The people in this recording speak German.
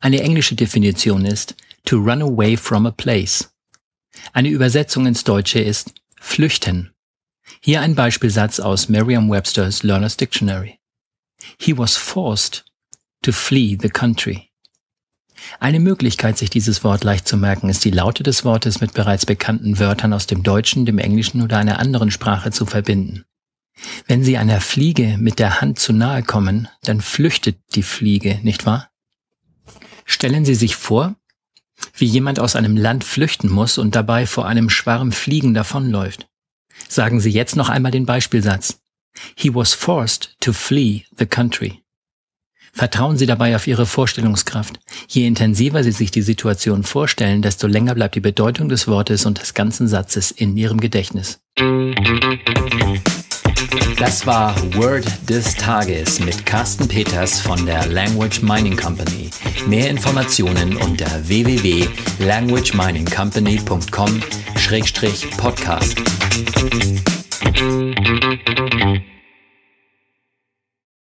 Eine englische Definition ist to run away from a place. Eine Übersetzung ins Deutsche ist flüchten. Hier ein Beispielsatz aus Merriam-Webster's Learner's Dictionary. He was forced to flee the country. Eine Möglichkeit, sich dieses Wort leicht zu merken, ist die Laute des Wortes mit bereits bekannten Wörtern aus dem Deutschen, dem Englischen oder einer anderen Sprache zu verbinden. Wenn Sie einer Fliege mit der Hand zu nahe kommen, dann flüchtet die Fliege, nicht wahr? Stellen Sie sich vor, wie jemand aus einem Land flüchten muss und dabei vor einem Schwarm Fliegen davonläuft. Sagen Sie jetzt noch einmal den Beispielsatz. He was forced to flee the country. Vertrauen Sie dabei auf Ihre Vorstellungskraft. Je intensiver Sie sich die Situation vorstellen, desto länger bleibt die Bedeutung des Wortes und des ganzen Satzes in Ihrem Gedächtnis. Das war Word des Tages mit Carsten Peters von der Language Mining Company. Mehr Informationen unter www.languageminingcompany.com-podcast.